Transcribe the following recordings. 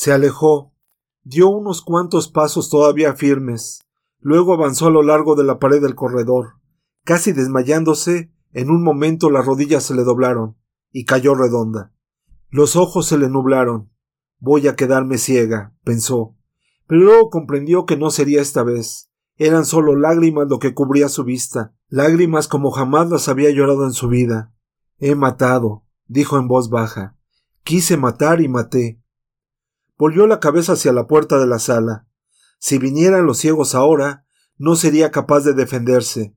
Se alejó, dio unos cuantos pasos todavía firmes, luego avanzó a lo largo de la pared del corredor. Casi desmayándose, en un momento las rodillas se le doblaron, y cayó redonda. Los ojos se le nublaron. Voy a quedarme ciega, pensó, pero luego comprendió que no sería esta vez. Eran solo lágrimas lo que cubría su vista, lágrimas como jamás las había llorado en su vida. He matado, dijo en voz baja. Quise matar y maté. Volvió la cabeza hacia la puerta de la sala. Si vinieran los ciegos ahora, no sería capaz de defenderse.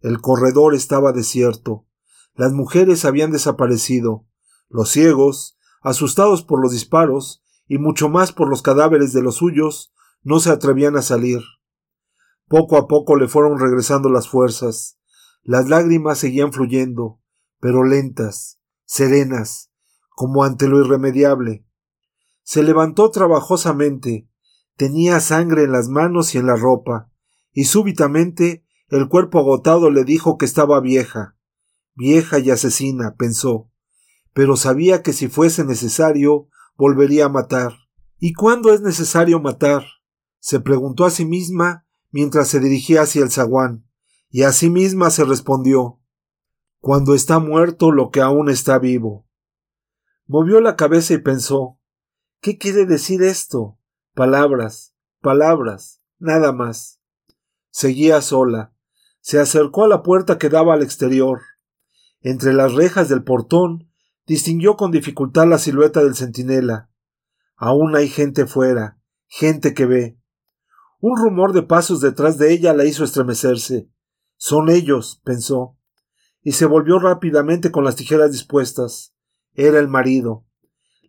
El corredor estaba desierto. Las mujeres habían desaparecido. Los ciegos, asustados por los disparos, y mucho más por los cadáveres de los suyos, no se atrevían a salir. Poco a poco le fueron regresando las fuerzas. Las lágrimas seguían fluyendo, pero lentas, serenas, como ante lo irremediable. Se levantó trabajosamente, tenía sangre en las manos y en la ropa, y súbitamente el cuerpo agotado le dijo que estaba vieja, vieja y asesina, pensó, pero sabía que si fuese necesario volvería a matar. ¿Y cuándo es necesario matar? se preguntó a sí misma mientras se dirigía hacia el zaguán, y a sí misma se respondió cuando está muerto lo que aún está vivo. Movió la cabeza y pensó ¿Qué quiere decir esto? Palabras, palabras, nada más. Seguía sola. Se acercó a la puerta que daba al exterior. Entre las rejas del portón distinguió con dificultad la silueta del centinela. Aún hay gente fuera, gente que ve. Un rumor de pasos detrás de ella la hizo estremecerse. Son ellos, pensó, y se volvió rápidamente con las tijeras dispuestas. Era el marido.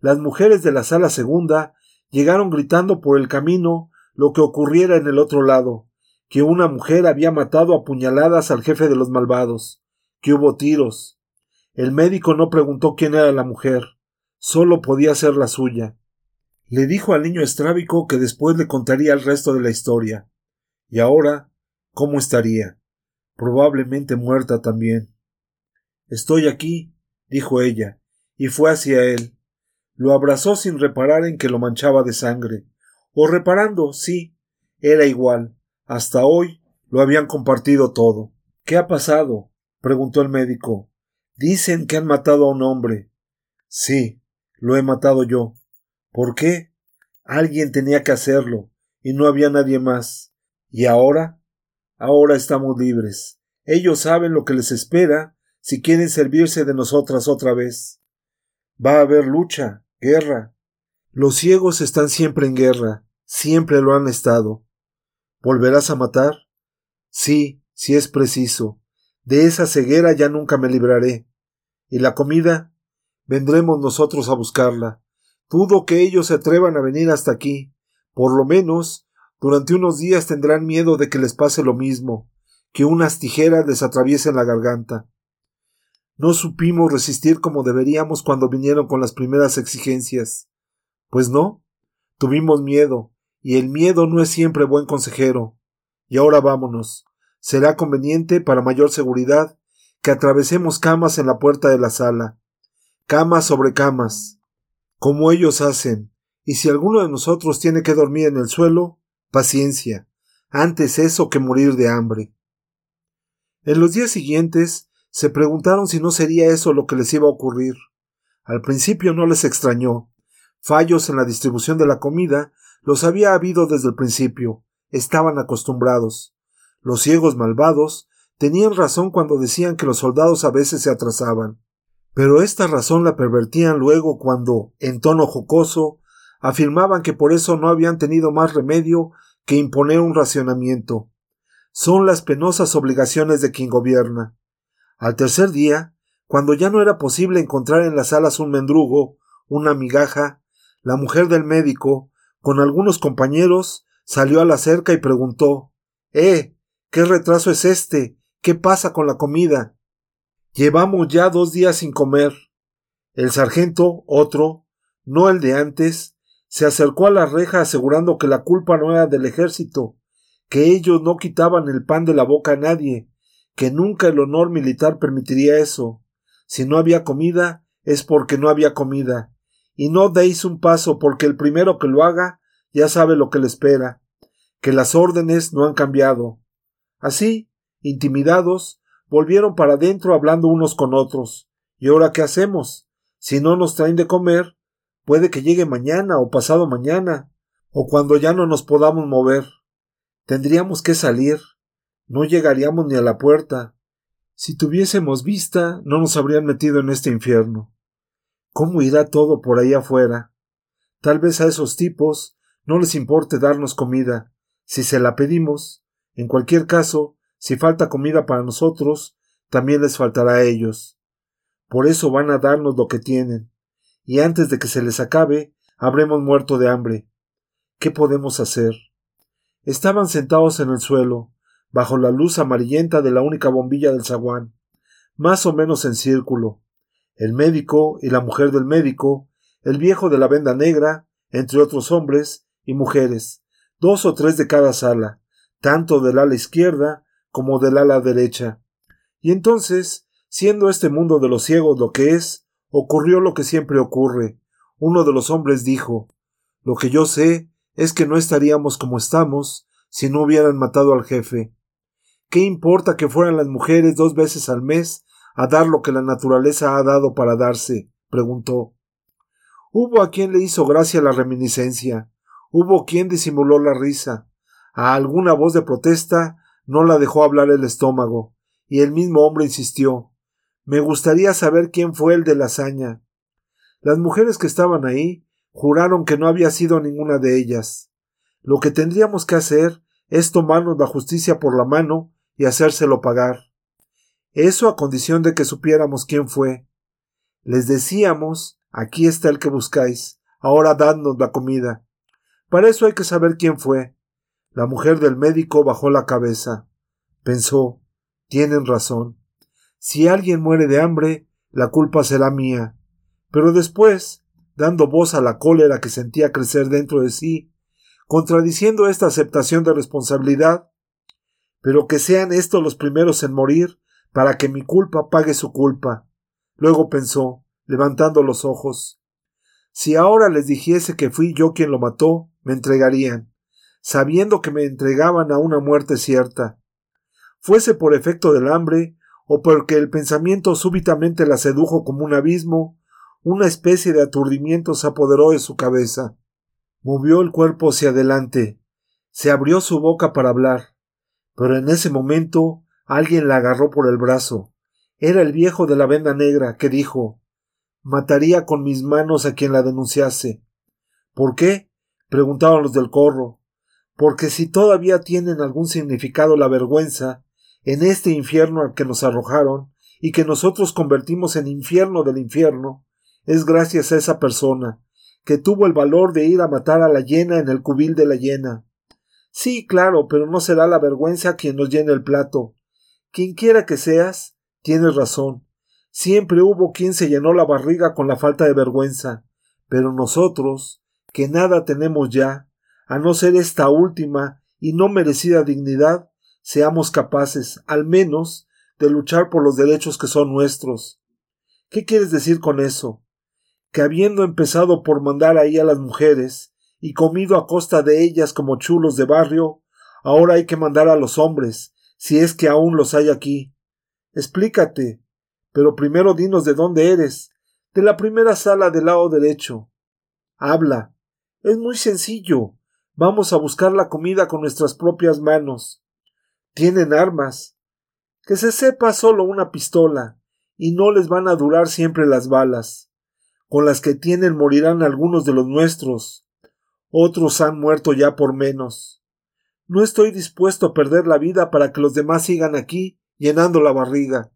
Las mujeres de la sala segunda llegaron gritando por el camino lo que ocurriera en el otro lado, que una mujer había matado a puñaladas al jefe de los malvados, que hubo tiros. El médico no preguntó quién era la mujer, solo podía ser la suya. Le dijo al niño estrábico que después le contaría el resto de la historia. Y ahora, ¿cómo estaría? Probablemente muerta también. Estoy aquí, dijo ella, y fue hacia él. Lo abrazó sin reparar en que lo manchaba de sangre. O reparando, sí, era igual. Hasta hoy lo habían compartido todo. ¿Qué ha pasado? preguntó el médico. Dicen que han matado a un hombre. Sí, lo he matado yo. ¿Por qué? Alguien tenía que hacerlo, y no había nadie más. ¿Y ahora? Ahora estamos libres. Ellos saben lo que les espera si quieren servirse de nosotras otra vez. Va a haber lucha, guerra. Los ciegos están siempre en guerra, siempre lo han estado. ¿Volverás a matar? Sí, si es preciso. De esa ceguera ya nunca me libraré. ¿Y la comida? Vendremos nosotros a buscarla. Dudo que ellos se atrevan a venir hasta aquí. Por lo menos, durante unos días tendrán miedo de que les pase lo mismo, que unas tijeras les atraviesen la garganta. No supimos resistir como deberíamos cuando vinieron con las primeras exigencias. Pues no, tuvimos miedo, y el miedo no es siempre buen consejero. Y ahora vámonos. Será conveniente, para mayor seguridad, que atravesemos camas en la puerta de la sala. Camas sobre camas como ellos hacen, y si alguno de nosotros tiene que dormir en el suelo, paciencia, antes eso que morir de hambre. En los días siguientes se preguntaron si no sería eso lo que les iba a ocurrir. Al principio no les extrañó. Fallos en la distribución de la comida los había habido desde el principio. Estaban acostumbrados. Los ciegos malvados tenían razón cuando decían que los soldados a veces se atrasaban pero esta razón la pervertían luego cuando, en tono jocoso, afirmaban que por eso no habían tenido más remedio que imponer un racionamiento. Son las penosas obligaciones de quien gobierna. Al tercer día, cuando ya no era posible encontrar en las salas un mendrugo, una migaja, la mujer del médico, con algunos compañeros, salió a la cerca y preguntó Eh. ¿Qué retraso es este? ¿Qué pasa con la comida? Llevamos ya dos días sin comer. El sargento, otro, no el de antes, se acercó a la reja asegurando que la culpa no era del ejército, que ellos no quitaban el pan de la boca a nadie, que nunca el honor militar permitiría eso. Si no había comida, es porque no había comida, y no deis un paso porque el primero que lo haga ya sabe lo que le espera, que las órdenes no han cambiado. Así, intimidados, volvieron para adentro hablando unos con otros. ¿Y ahora qué hacemos? Si no nos traen de comer, puede que llegue mañana o pasado mañana, o cuando ya no nos podamos mover. Tendríamos que salir. No llegaríamos ni a la puerta. Si tuviésemos vista, no nos habrían metido en este infierno. ¿Cómo irá todo por ahí afuera? Tal vez a esos tipos no les importe darnos comida, si se la pedimos. En cualquier caso, si falta comida para nosotros, también les faltará a ellos. Por eso van a darnos lo que tienen, y antes de que se les acabe, habremos muerto de hambre. ¿Qué podemos hacer? Estaban sentados en el suelo, bajo la luz amarillenta de la única bombilla del zaguán, más o menos en círculo. El médico y la mujer del médico, el viejo de la venda negra, entre otros hombres y mujeres, dos o tres de cada sala, tanto del ala izquierda como del ala derecha. Y entonces, siendo este mundo de los ciegos lo que es, ocurrió lo que siempre ocurre. Uno de los hombres dijo Lo que yo sé es que no estaríamos como estamos si no hubieran matado al jefe. ¿Qué importa que fueran las mujeres dos veces al mes a dar lo que la naturaleza ha dado para darse? preguntó. Hubo a quien le hizo gracia la reminiscencia, hubo quien disimuló la risa, a alguna voz de protesta no la dejó hablar el estómago, y el mismo hombre insistió Me gustaría saber quién fue el de la hazaña. Las mujeres que estaban ahí juraron que no había sido ninguna de ellas. Lo que tendríamos que hacer es tomarnos la justicia por la mano y hacérselo pagar. Eso a condición de que supiéramos quién fue. Les decíamos aquí está el que buscáis, ahora dadnos la comida. Para eso hay que saber quién fue. La mujer del médico bajó la cabeza. Pensó tienen razón. Si alguien muere de hambre, la culpa será mía. Pero después, dando voz a la cólera que sentía crecer dentro de sí, contradiciendo esta aceptación de responsabilidad, pero que sean estos los primeros en morir para que mi culpa pague su culpa. Luego pensó, levantando los ojos, si ahora les dijese que fui yo quien lo mató, me entregarían, sabiendo que me entregaban a una muerte cierta. Fuese por efecto del hambre, o porque el pensamiento súbitamente la sedujo como un abismo, una especie de aturdimiento se apoderó de su cabeza. Movió el cuerpo hacia adelante, se abrió su boca para hablar, pero en ese momento alguien la agarró por el brazo. Era el viejo de la venda negra, que dijo Mataría con mis manos a quien la denunciase. ¿Por qué? preguntaban los del corro. Porque si todavía tienen algún significado la vergüenza, en este infierno al que nos arrojaron, y que nosotros convertimos en infierno del infierno, es gracias a esa persona, que tuvo el valor de ir a matar a la hiena en el cubil de la hiena. Sí, claro, pero no será la vergüenza quien nos llene el plato. Quien quiera que seas, tienes razón. Siempre hubo quien se llenó la barriga con la falta de vergüenza. Pero nosotros, que nada tenemos ya, a no ser esta última y no merecida dignidad, seamos capaces, al menos, de luchar por los derechos que son nuestros. ¿Qué quieres decir con eso? Que habiendo empezado por mandar ahí a las mujeres, y comido a costa de ellas como chulos de barrio, ahora hay que mandar a los hombres, si es que aún los hay aquí. Explícate. Pero primero dinos de dónde eres. De la primera sala del lado derecho. Habla. Es muy sencillo. Vamos a buscar la comida con nuestras propias manos. Tienen armas. Que se sepa solo una pistola, y no les van a durar siempre las balas. Con las que tienen morirán algunos de los nuestros. Otros han muerto ya por menos. No estoy dispuesto a perder la vida para que los demás sigan aquí llenando la barriga.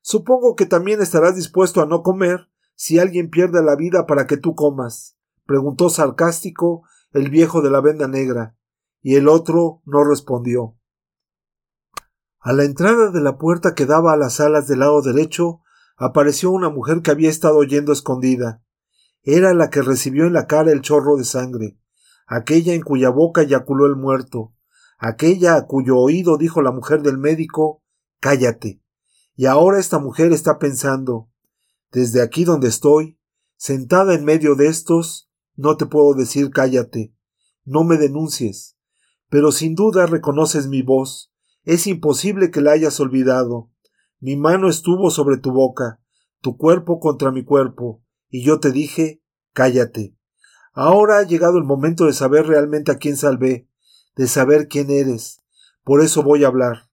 Supongo que también estarás dispuesto a no comer si alguien pierde la vida para que tú comas, preguntó sarcástico el viejo de la venda negra, y el otro no respondió. A la entrada de la puerta que daba a las alas del lado derecho apareció una mujer que había estado oyendo escondida era la que recibió en la cara el chorro de sangre, aquella en cuya boca eyaculó el muerto, aquella a cuyo oído dijo la mujer del médico Cállate. Y ahora esta mujer está pensando Desde aquí donde estoy, Sentada en medio de estos, no te puedo decir cállate, no me denuncies, pero sin duda reconoces mi voz. Es imposible que la hayas olvidado. Mi mano estuvo sobre tu boca, tu cuerpo contra mi cuerpo, y yo te dije cállate. Ahora ha llegado el momento de saber realmente a quién salvé, de saber quién eres. Por eso voy a hablar.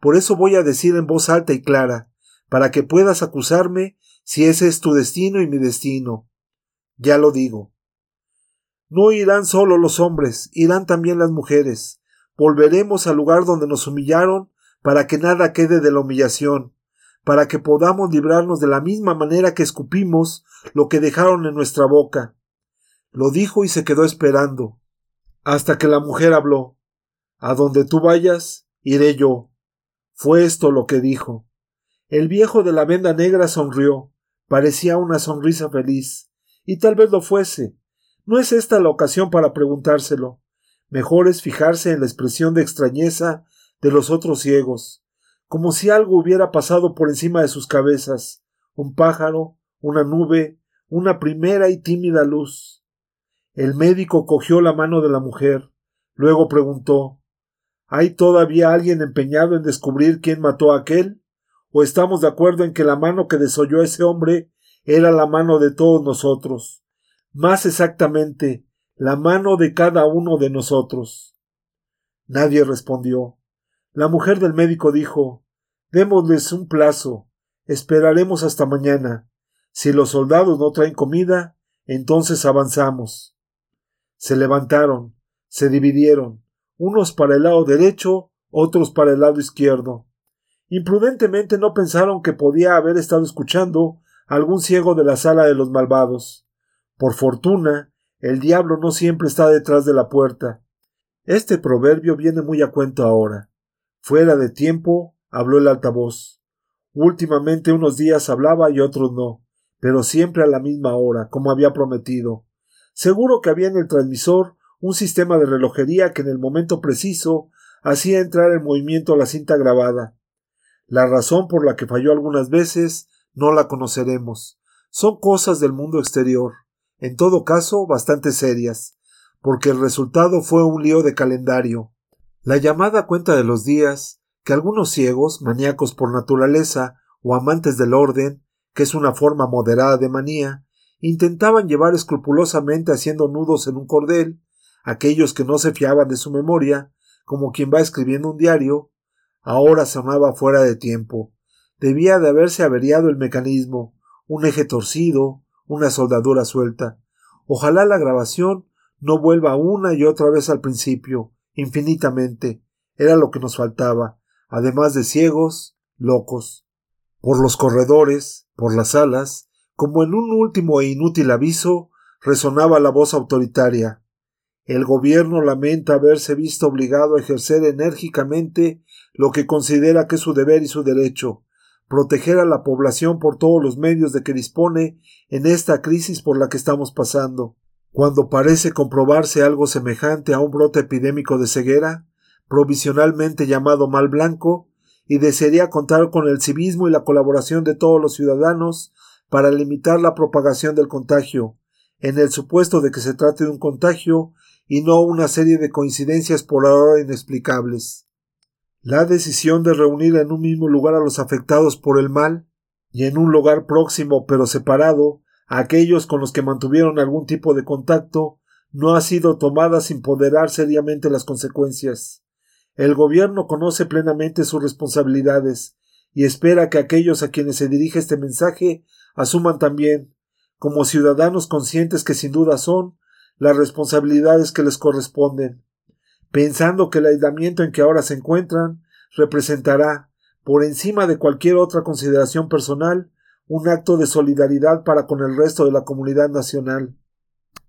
Por eso voy a decir en voz alta y clara, para que puedas acusarme si ese es tu destino y mi destino. Ya lo digo. No irán solo los hombres, irán también las mujeres. Volveremos al lugar donde nos humillaron para que nada quede de la humillación, para que podamos librarnos de la misma manera que escupimos lo que dejaron en nuestra boca. Lo dijo y se quedó esperando, hasta que la mujer habló. A donde tú vayas, iré yo. Fue esto lo que dijo. El viejo de la venda negra sonrió, parecía una sonrisa feliz, y tal vez lo fuese, no es esta la ocasión para preguntárselo. Mejor es fijarse en la expresión de extrañeza de los otros ciegos, como si algo hubiera pasado por encima de sus cabezas, un pájaro, una nube, una primera y tímida luz. El médico cogió la mano de la mujer, luego preguntó ¿Hay todavía alguien empeñado en descubrir quién mató a aquel? ¿O estamos de acuerdo en que la mano que desolló a ese hombre era la mano de todos nosotros? más exactamente la mano de cada uno de nosotros. Nadie respondió. La mujer del médico dijo Démosles un plazo. Esperaremos hasta mañana. Si los soldados no traen comida, entonces avanzamos. Se levantaron, se dividieron, unos para el lado derecho, otros para el lado izquierdo. Imprudentemente no pensaron que podía haber estado escuchando algún ciego de la sala de los malvados. Por fortuna, el diablo no siempre está detrás de la puerta. Este proverbio viene muy a cuento ahora. Fuera de tiempo, habló el altavoz. Últimamente unos días hablaba y otros no, pero siempre a la misma hora, como había prometido. Seguro que había en el transmisor un sistema de relojería que en el momento preciso hacía entrar en movimiento la cinta grabada. La razón por la que falló algunas veces no la conoceremos. Son cosas del mundo exterior en todo caso bastante serias, porque el resultado fue un lío de calendario. La llamada cuenta de los días, que algunos ciegos, maníacos por naturaleza o amantes del orden, que es una forma moderada de manía, intentaban llevar escrupulosamente haciendo nudos en un cordel, aquellos que no se fiaban de su memoria, como quien va escribiendo un diario, ahora sonaba fuera de tiempo. Debía de haberse averiado el mecanismo, un eje torcido, una soldadura suelta. Ojalá la grabación no vuelva una y otra vez al principio, infinitamente. Era lo que nos faltaba, además de ciegos, locos. Por los corredores, por las salas, como en un último e inútil aviso, resonaba la voz autoritaria. El gobierno lamenta haberse visto obligado a ejercer enérgicamente lo que considera que es su deber y su derecho, proteger a la población por todos los medios de que dispone en esta crisis por la que estamos pasando. Cuando parece comprobarse algo semejante a un brote epidémico de ceguera, provisionalmente llamado mal blanco, y desearía contar con el civismo y la colaboración de todos los ciudadanos para limitar la propagación del contagio, en el supuesto de que se trate de un contagio y no una serie de coincidencias por ahora inexplicables. La decisión de reunir en un mismo lugar a los afectados por el mal y en un lugar próximo pero separado aquellos con los que mantuvieron algún tipo de contacto no ha sido tomada sin ponderar seriamente las consecuencias. El gobierno conoce plenamente sus responsabilidades y espera que aquellos a quienes se dirige este mensaje asuman también, como ciudadanos conscientes que sin duda son, las responsabilidades que les corresponden pensando que el aislamiento en que ahora se encuentran representará, por encima de cualquier otra consideración personal, un acto de solidaridad para con el resto de la comunidad nacional.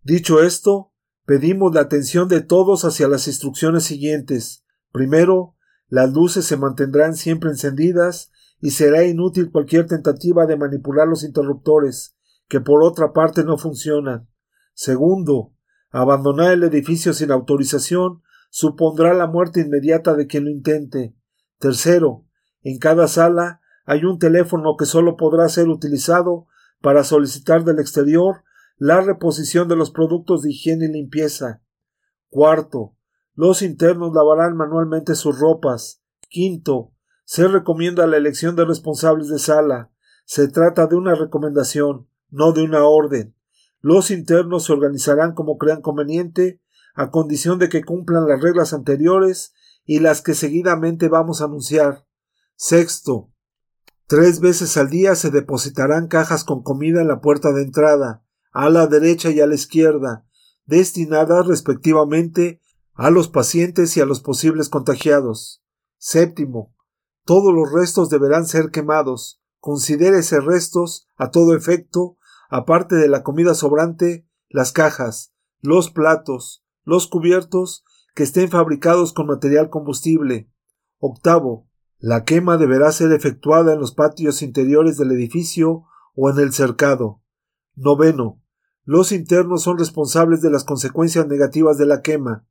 Dicho esto, pedimos la atención de todos hacia las instrucciones siguientes. Primero, las luces se mantendrán siempre encendidas y será inútil cualquier tentativa de manipular los interruptores, que por otra parte no funcionan. Segundo, abandonar el edificio sin autorización supondrá la muerte inmediata de quien lo intente. Tercero, en cada sala hay un teléfono que solo podrá ser utilizado para solicitar del exterior la reposición de los productos de higiene y limpieza. Cuarto, los internos lavarán manualmente sus ropas. Quinto, se recomienda la elección de responsables de sala. Se trata de una recomendación, no de una orden. Los internos se organizarán como crean conveniente, a condición de que cumplan las reglas anteriores y las que seguidamente vamos a anunciar. Sexto, tres veces al día se depositarán cajas con comida en la puerta de entrada a la derecha y a la izquierda, destinadas respectivamente a los pacientes y a los posibles contagiados. Séptimo, todos los restos deberán ser quemados. Considérese restos, a todo efecto, aparte de la comida sobrante, las cajas, los platos, los cubiertos que estén fabricados con material combustible. Octavo, la quema deberá ser efectuada en los patios interiores del edificio o en el cercado. Noveno, los internos son responsables de las consecuencias negativas de la quema.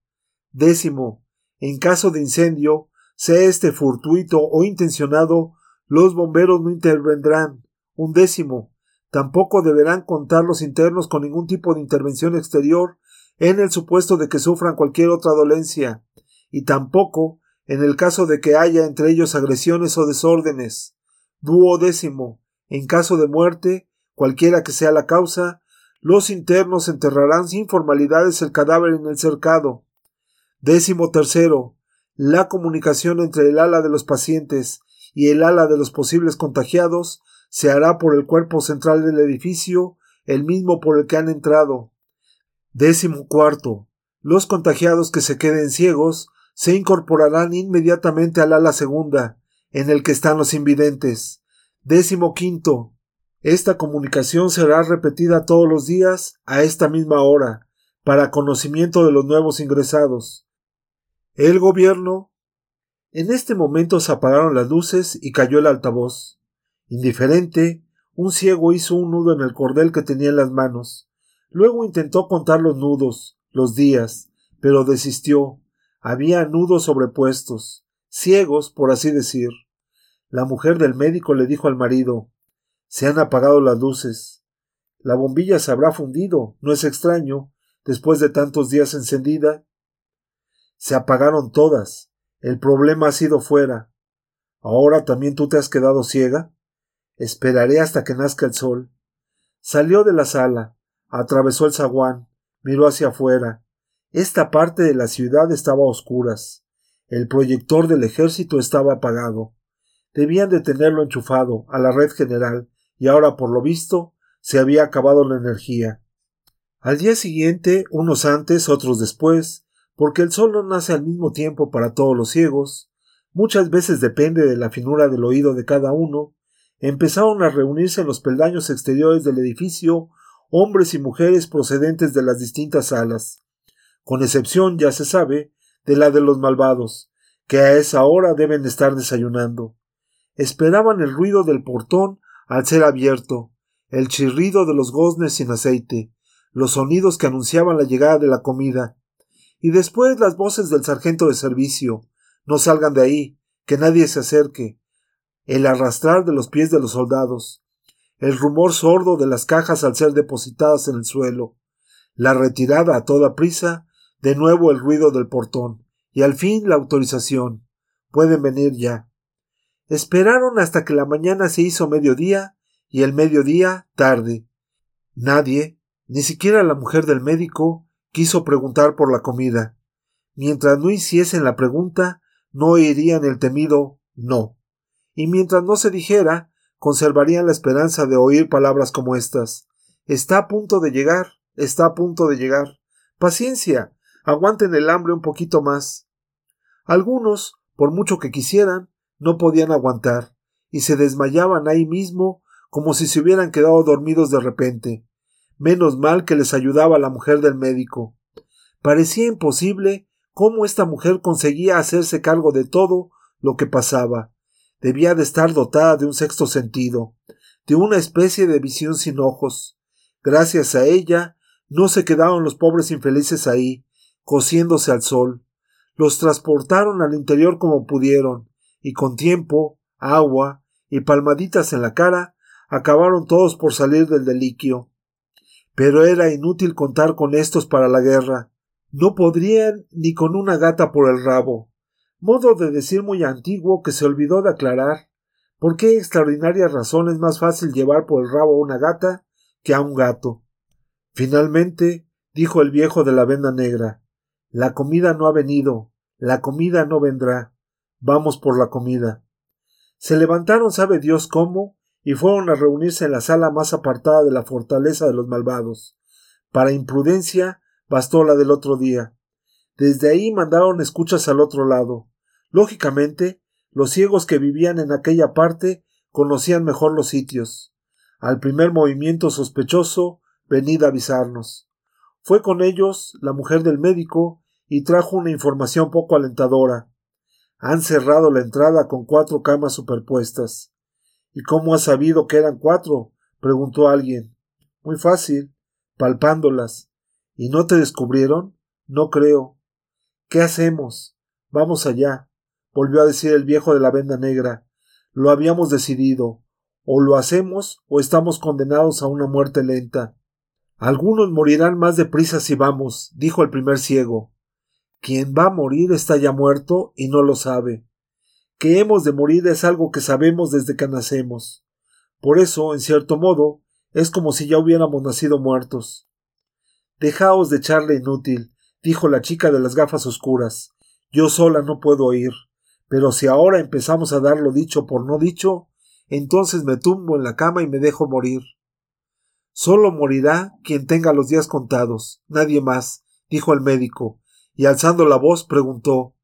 Décimo. En caso de incendio, sea este fortuito o intencionado, los bomberos no intervendrán. Un décimo. Tampoco deberán contar los internos con ningún tipo de intervención exterior en el supuesto de que sufran cualquier otra dolencia, y tampoco en el caso de que haya entre ellos agresiones o desórdenes. Duodécimo. En caso de muerte, cualquiera que sea la causa, los internos enterrarán sin formalidades el cadáver en el cercado. Décimo tercero. La comunicación entre el ala de los pacientes y el ala de los posibles contagiados se hará por el cuerpo central del edificio, el mismo por el que han entrado. Décimo cuarto. Los contagiados que se queden ciegos se incorporarán inmediatamente al ala segunda, en el que están los invidentes. Décimo quinto. Esta comunicación será repetida todos los días a esta misma hora, para conocimiento de los nuevos ingresados. El gobierno. En este momento se apagaron las luces y cayó el altavoz. Indiferente, un ciego hizo un nudo en el cordel que tenía en las manos. Luego intentó contar los nudos, los días, pero desistió. Había nudos sobrepuestos, ciegos, por así decir. La mujer del médico le dijo al marido se han apagado las luces. La bombilla se habrá fundido, no es extraño, después de tantos días encendida. Se apagaron todas. El problema ha sido fuera. Ahora también tú te has quedado ciega. Esperaré hasta que nazca el sol. Salió de la sala, atravesó el zaguán, miró hacia afuera. Esta parte de la ciudad estaba a oscuras. El proyector del ejército estaba apagado. Debían de tenerlo enchufado a la red general y ahora por lo visto se había acabado la energía. Al día siguiente, unos antes, otros después, porque el sol no nace al mismo tiempo para todos los ciegos, muchas veces depende de la finura del oído de cada uno, empezaron a reunirse en los peldaños exteriores del edificio hombres y mujeres procedentes de las distintas salas, con excepción, ya se sabe, de la de los malvados, que a esa hora deben estar desayunando. Esperaban el ruido del portón al ser abierto, el chirrido de los goznes sin aceite, los sonidos que anunciaban la llegada de la comida, y después las voces del sargento de servicio no salgan de ahí, que nadie se acerque, el arrastrar de los pies de los soldados, el rumor sordo de las cajas al ser depositadas en el suelo, la retirada a toda prisa, de nuevo el ruido del portón, y al fin la autorización. Pueden venir ya. Esperaron hasta que la mañana se hizo mediodía y el mediodía tarde. Nadie, ni siquiera la mujer del médico, quiso preguntar por la comida. Mientras no hiciesen la pregunta, no oirían el temido no. Y mientras no se dijera, conservarían la esperanza de oír palabras como estas. Está a punto de llegar, está a punto de llegar. Paciencia, aguanten el hambre un poquito más. Algunos, por mucho que quisieran, no podían aguantar, y se desmayaban ahí mismo como si se hubieran quedado dormidos de repente. Menos mal que les ayudaba la mujer del médico. Parecía imposible cómo esta mujer conseguía hacerse cargo de todo lo que pasaba. Debía de estar dotada de un sexto sentido, de una especie de visión sin ojos. Gracias a ella no se quedaron los pobres infelices ahí, cociéndose al sol. Los transportaron al interior como pudieron, y con tiempo, agua y palmaditas en la cara, acabaron todos por salir del deliquio. Pero era inútil contar con estos para la guerra. No podrían ni con una gata por el rabo. Modo de decir muy antiguo que se olvidó de aclarar. ¿Por qué extraordinarias razones más fácil llevar por el rabo a una gata que a un gato? Finalmente, dijo el viejo de la venda negra, la comida no ha venido, la comida no vendrá. Vamos por la comida. Se levantaron sabe Dios cómo y fueron a reunirse en la sala más apartada de la fortaleza de los malvados. Para imprudencia bastó la del otro día. Desde ahí mandaron escuchas al otro lado. Lógicamente, los ciegos que vivían en aquella parte conocían mejor los sitios. Al primer movimiento sospechoso, venid a avisarnos. Fue con ellos la mujer del médico y trajo una información poco alentadora. Han cerrado la entrada con cuatro camas superpuestas. ¿Y cómo has sabido que eran cuatro? preguntó alguien. Muy fácil, palpándolas. ¿Y no te descubrieron? No creo. ¿Qué hacemos? Vamos allá, volvió a decir el viejo de la venda negra. Lo habíamos decidido. O lo hacemos o estamos condenados a una muerte lenta. Algunos morirán más deprisa si vamos, dijo el primer ciego. Quien va a morir está ya muerto y no lo sabe que hemos de morir es algo que sabemos desde que nacemos. Por eso, en cierto modo, es como si ya hubiéramos nacido muertos. Dejaos de charla inútil, dijo la chica de las gafas oscuras. Yo sola no puedo ir. Pero si ahora empezamos a dar lo dicho por no dicho, entonces me tumbo en la cama y me dejo morir. Solo morirá quien tenga los días contados, nadie más, dijo el médico, y alzando la voz preguntó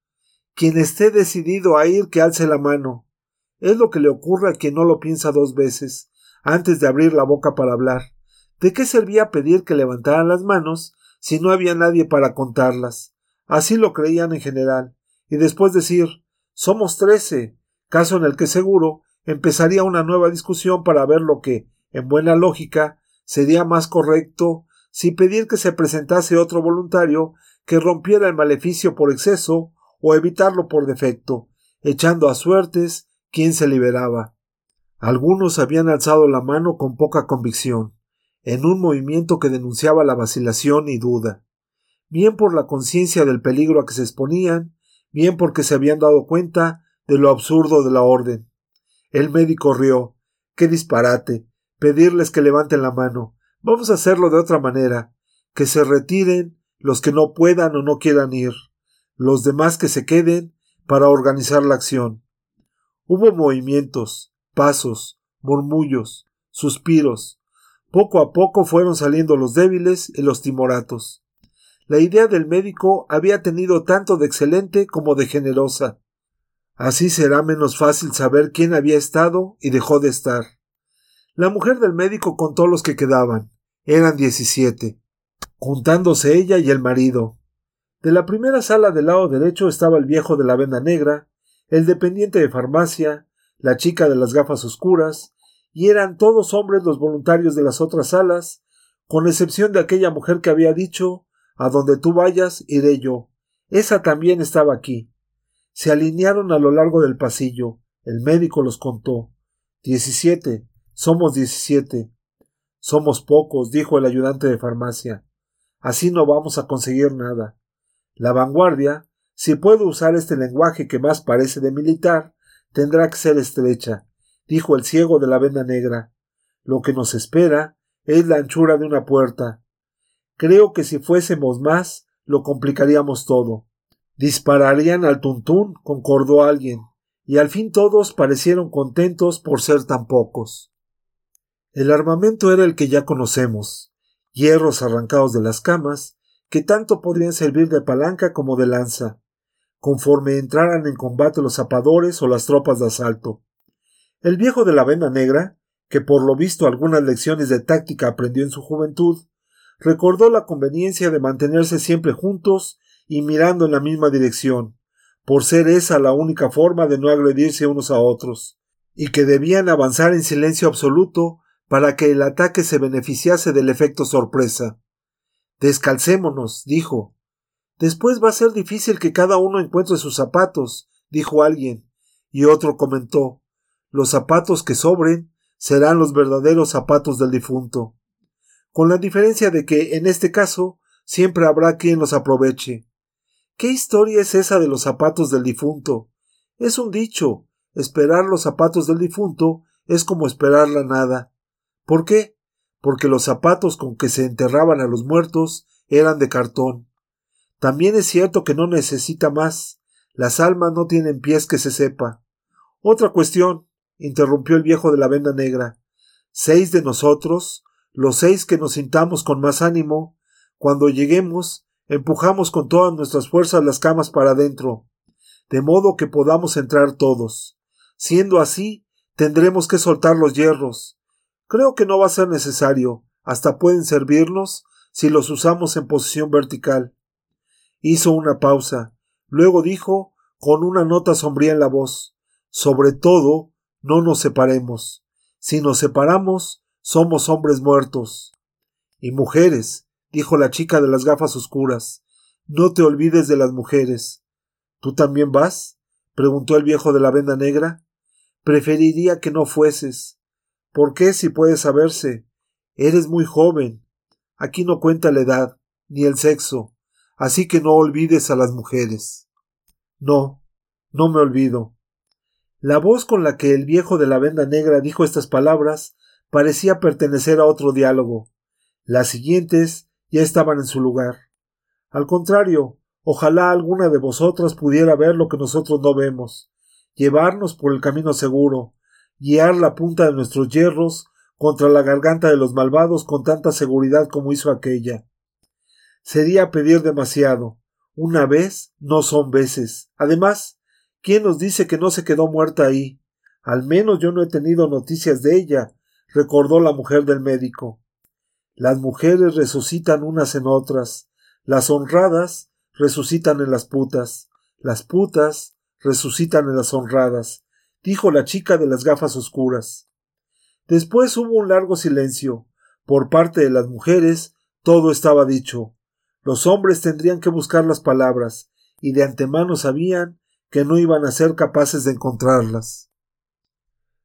quien esté decidido a ir que alce la mano. Es lo que le ocurre a quien no lo piensa dos veces, antes de abrir la boca para hablar. ¿De qué servía pedir que levantaran las manos si no había nadie para contarlas? Así lo creían en general, y después decir somos trece, caso en el que seguro empezaría una nueva discusión para ver lo que, en buena lógica, sería más correcto si pedir que se presentase otro voluntario que rompiera el maleficio por exceso o evitarlo por defecto, echando a suertes quién se liberaba. Algunos habían alzado la mano con poca convicción, en un movimiento que denunciaba la vacilación y duda, bien por la conciencia del peligro a que se exponían, bien porque se habían dado cuenta de lo absurdo de la orden. El médico rió. Qué disparate. Pedirles que levanten la mano. Vamos a hacerlo de otra manera. Que se retiren los que no puedan o no quieran ir los demás que se queden para organizar la acción. Hubo movimientos, pasos, murmullos, suspiros. Poco a poco fueron saliendo los débiles y los timoratos. La idea del médico había tenido tanto de excelente como de generosa. Así será menos fácil saber quién había estado y dejó de estar. La mujer del médico contó los que quedaban. Eran diecisiete, juntándose ella y el marido, de la primera sala del lado derecho estaba el viejo de la venda negra, el dependiente de farmacia, la chica de las gafas oscuras, y eran todos hombres los voluntarios de las otras salas, con excepción de aquella mujer que había dicho A donde tú vayas, iré yo. Esa también estaba aquí. Se alinearon a lo largo del pasillo. El médico los contó. Diecisiete. Somos diecisiete. Somos pocos, dijo el ayudante de farmacia. Así no vamos a conseguir nada. La vanguardia, si puedo usar este lenguaje que más parece de militar, tendrá que ser estrecha, dijo el ciego de la venda negra. Lo que nos espera es la anchura de una puerta. Creo que si fuésemos más, lo complicaríamos todo. Dispararían al tuntún, concordó alguien, y al fin todos parecieron contentos por ser tan pocos. El armamento era el que ya conocemos hierros arrancados de las camas, que tanto podrían servir de palanca como de lanza, conforme entraran en combate los zapadores o las tropas de asalto. El viejo de la venda negra, que por lo visto algunas lecciones de táctica aprendió en su juventud, recordó la conveniencia de mantenerse siempre juntos y mirando en la misma dirección, por ser esa la única forma de no agredirse unos a otros, y que debían avanzar en silencio absoluto para que el ataque se beneficiase del efecto sorpresa. Descalcémonos, dijo. Después va a ser difícil que cada uno encuentre sus zapatos, dijo alguien, y otro comentó. Los zapatos que sobren serán los verdaderos zapatos del difunto, con la diferencia de que, en este caso, siempre habrá quien los aproveche. ¿Qué historia es esa de los zapatos del difunto? Es un dicho. Esperar los zapatos del difunto es como esperar la nada. ¿Por qué? Porque los zapatos con que se enterraban a los muertos eran de cartón. También es cierto que no necesita más. Las almas no tienen pies que se sepa. Otra cuestión, interrumpió el viejo de la venda negra. Seis de nosotros, los seis que nos sintamos con más ánimo, cuando lleguemos, empujamos con todas nuestras fuerzas las camas para adentro, de modo que podamos entrar todos. Siendo así, tendremos que soltar los hierros. Creo que no va a ser necesario, hasta pueden servirnos si los usamos en posición vertical. Hizo una pausa, luego dijo, con una nota sombría en la voz Sobre todo, no nos separemos. Si nos separamos, somos hombres muertos. Y mujeres, dijo la chica de las gafas oscuras, no te olvides de las mujeres. ¿Tú también vas? preguntó el viejo de la venda negra. Preferiría que no fueses. ¿Por qué si puede saberse? Eres muy joven. Aquí no cuenta la edad, ni el sexo, así que no olvides a las mujeres. No, no me olvido. La voz con la que el viejo de la venda negra dijo estas palabras parecía pertenecer a otro diálogo. Las siguientes ya estaban en su lugar. Al contrario, ojalá alguna de vosotras pudiera ver lo que nosotros no vemos, llevarnos por el camino seguro, guiar la punta de nuestros hierros contra la garganta de los malvados con tanta seguridad como hizo aquella. Sería pedir demasiado. Una vez no son veces. Además, ¿quién nos dice que no se quedó muerta ahí? Al menos yo no he tenido noticias de ella, recordó la mujer del médico. Las mujeres resucitan unas en otras, las honradas resucitan en las putas, las putas resucitan en las honradas, dijo la chica de las gafas oscuras. Después hubo un largo silencio. Por parte de las mujeres todo estaba dicho. Los hombres tendrían que buscar las palabras, y de antemano sabían que no iban a ser capaces de encontrarlas.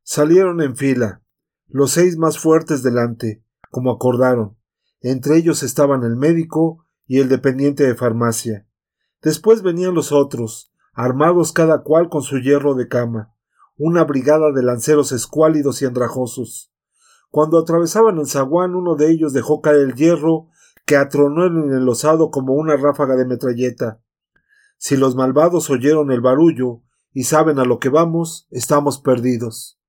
Salieron en fila, los seis más fuertes delante, como acordaron. Entre ellos estaban el médico y el dependiente de farmacia. Después venían los otros, armados cada cual con su hierro de cama, una brigada de lanceros escuálidos y andrajosos. Cuando atravesaban el zaguán uno de ellos dejó caer el hierro que atronó en el osado como una ráfaga de metralleta. Si los malvados oyeron el barullo y saben a lo que vamos, estamos perdidos.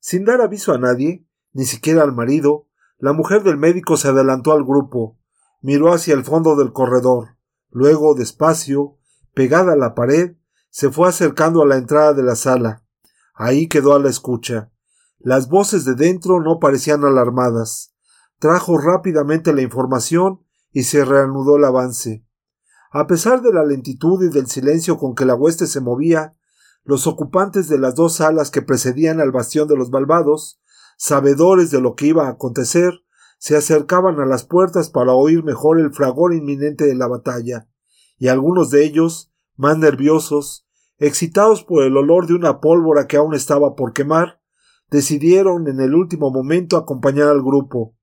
Sin dar aviso a nadie, ni siquiera al marido, la mujer del médico se adelantó al grupo, miró hacia el fondo del corredor, luego, despacio, pegada a la pared, se fue acercando a la entrada de la sala. Ahí quedó a la escucha. Las voces de dentro no parecían alarmadas. Trajo rápidamente la información y se reanudó el avance. A pesar de la lentitud y del silencio con que la hueste se movía, los ocupantes de las dos salas que precedían al bastión de los malvados, sabedores de lo que iba a acontecer, se acercaban a las puertas para oír mejor el fragor inminente de la batalla, y algunos de ellos, más nerviosos, excitados por el olor de una pólvora que aún estaba por quemar, decidieron en el último momento acompañar al grupo.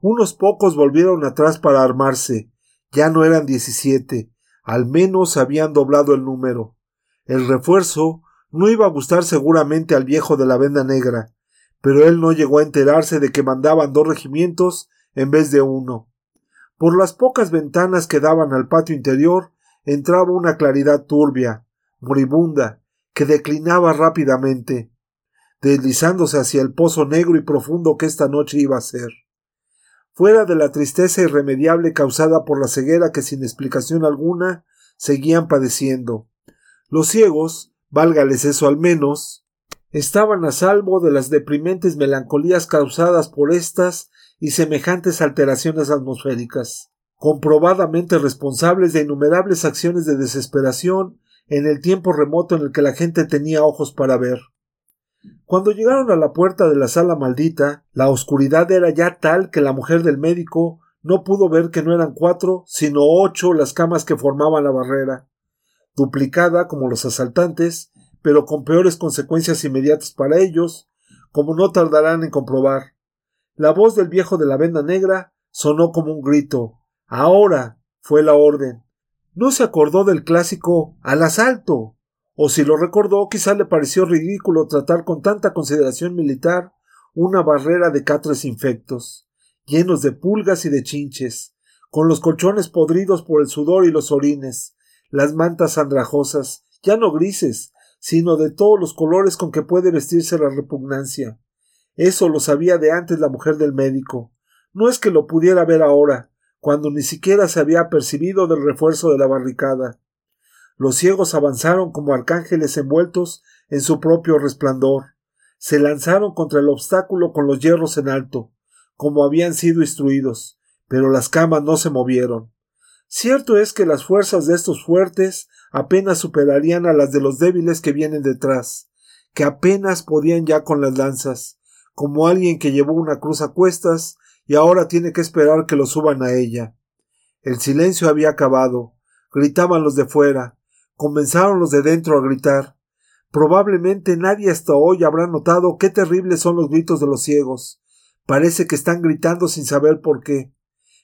Unos pocos volvieron atrás para armarse. Ya no eran diecisiete, al menos habían doblado el número. El refuerzo no iba a gustar seguramente al viejo de la venda negra, pero él no llegó a enterarse de que mandaban dos regimientos en vez de uno. Por las pocas ventanas que daban al patio interior entraba una claridad turbia, moribunda, que declinaba rápidamente, deslizándose hacia el pozo negro y profundo que esta noche iba a ser. Fuera de la tristeza irremediable causada por la ceguera que sin explicación alguna seguían padeciendo. Los ciegos, válgales eso al menos, estaban a salvo de las deprimentes melancolías causadas por estas y semejantes alteraciones atmosféricas, comprobadamente responsables de innumerables acciones de desesperación en el tiempo remoto en el que la gente tenía ojos para ver. Cuando llegaron a la puerta de la sala maldita, la oscuridad era ya tal que la mujer del médico no pudo ver que no eran cuatro, sino ocho las camas que formaban la barrera, duplicada como los asaltantes, pero con peores consecuencias inmediatas para ellos, como no tardarán en comprobar. La voz del viejo de la venda negra sonó como un grito. Ahora fue la orden. No se acordó del clásico al asalto. O si lo recordó, quizá le pareció ridículo tratar con tanta consideración militar una barrera de catres infectos, llenos de pulgas y de chinches, con los colchones podridos por el sudor y los orines, las mantas andrajosas, ya no grises, sino de todos los colores con que puede vestirse la repugnancia. Eso lo sabía de antes la mujer del médico. No es que lo pudiera ver ahora, cuando ni siquiera se había percibido del refuerzo de la barricada. Los ciegos avanzaron como arcángeles envueltos en su propio resplandor. Se lanzaron contra el obstáculo con los hierros en alto, como habían sido instruidos, pero las camas no se movieron. Cierto es que las fuerzas de estos fuertes apenas superarían a las de los débiles que vienen detrás, que apenas podían ya con las lanzas, como alguien que llevó una cruz a cuestas y ahora tiene que esperar que lo suban a ella. El silencio había acabado. Gritaban los de fuera. Comenzaron los de dentro a gritar. Probablemente nadie hasta hoy habrá notado qué terribles son los gritos de los ciegos. Parece que están gritando sin saber por qué.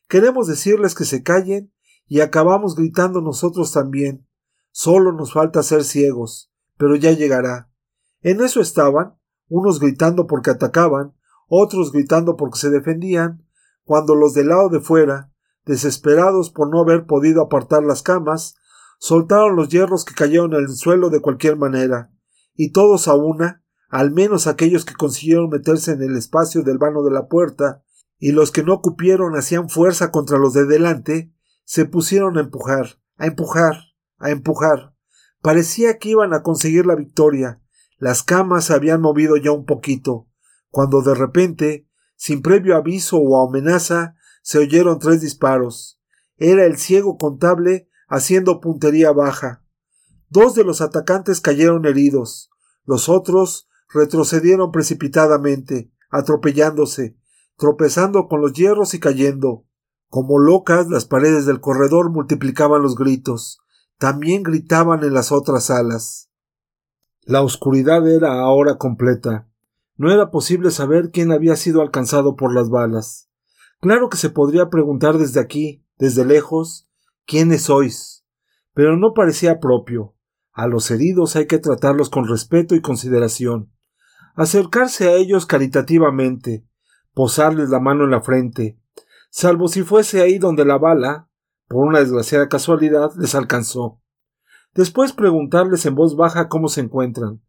Queremos decirles que se callen y acabamos gritando nosotros también. Solo nos falta ser ciegos, pero ya llegará. En eso estaban, unos gritando porque atacaban, otros gritando porque se defendían, cuando los del lado de fuera, desesperados por no haber podido apartar las camas, soltaron los hierros que cayeron en el suelo de cualquier manera, y todos a una, al menos aquellos que consiguieron meterse en el espacio del vano de la puerta, y los que no cupieron hacían fuerza contra los de delante, se pusieron a empujar, a empujar, a empujar. Parecía que iban a conseguir la victoria. Las camas habían movido ya un poquito, cuando de repente, sin previo aviso o amenaza, se oyeron tres disparos. Era el ciego contable haciendo puntería baja. Dos de los atacantes cayeron heridos. Los otros retrocedieron precipitadamente, atropellándose, tropezando con los hierros y cayendo. Como locas, las paredes del corredor multiplicaban los gritos. También gritaban en las otras salas. La oscuridad era ahora completa. No era posible saber quién había sido alcanzado por las balas. Claro que se podría preguntar desde aquí, desde lejos, quiénes sois. Pero no parecía propio. A los heridos hay que tratarlos con respeto y consideración. Acercarse a ellos caritativamente, posarles la mano en la frente, salvo si fuese ahí donde la bala, por una desgraciada casualidad, les alcanzó. Después preguntarles en voz baja cómo se encuentran,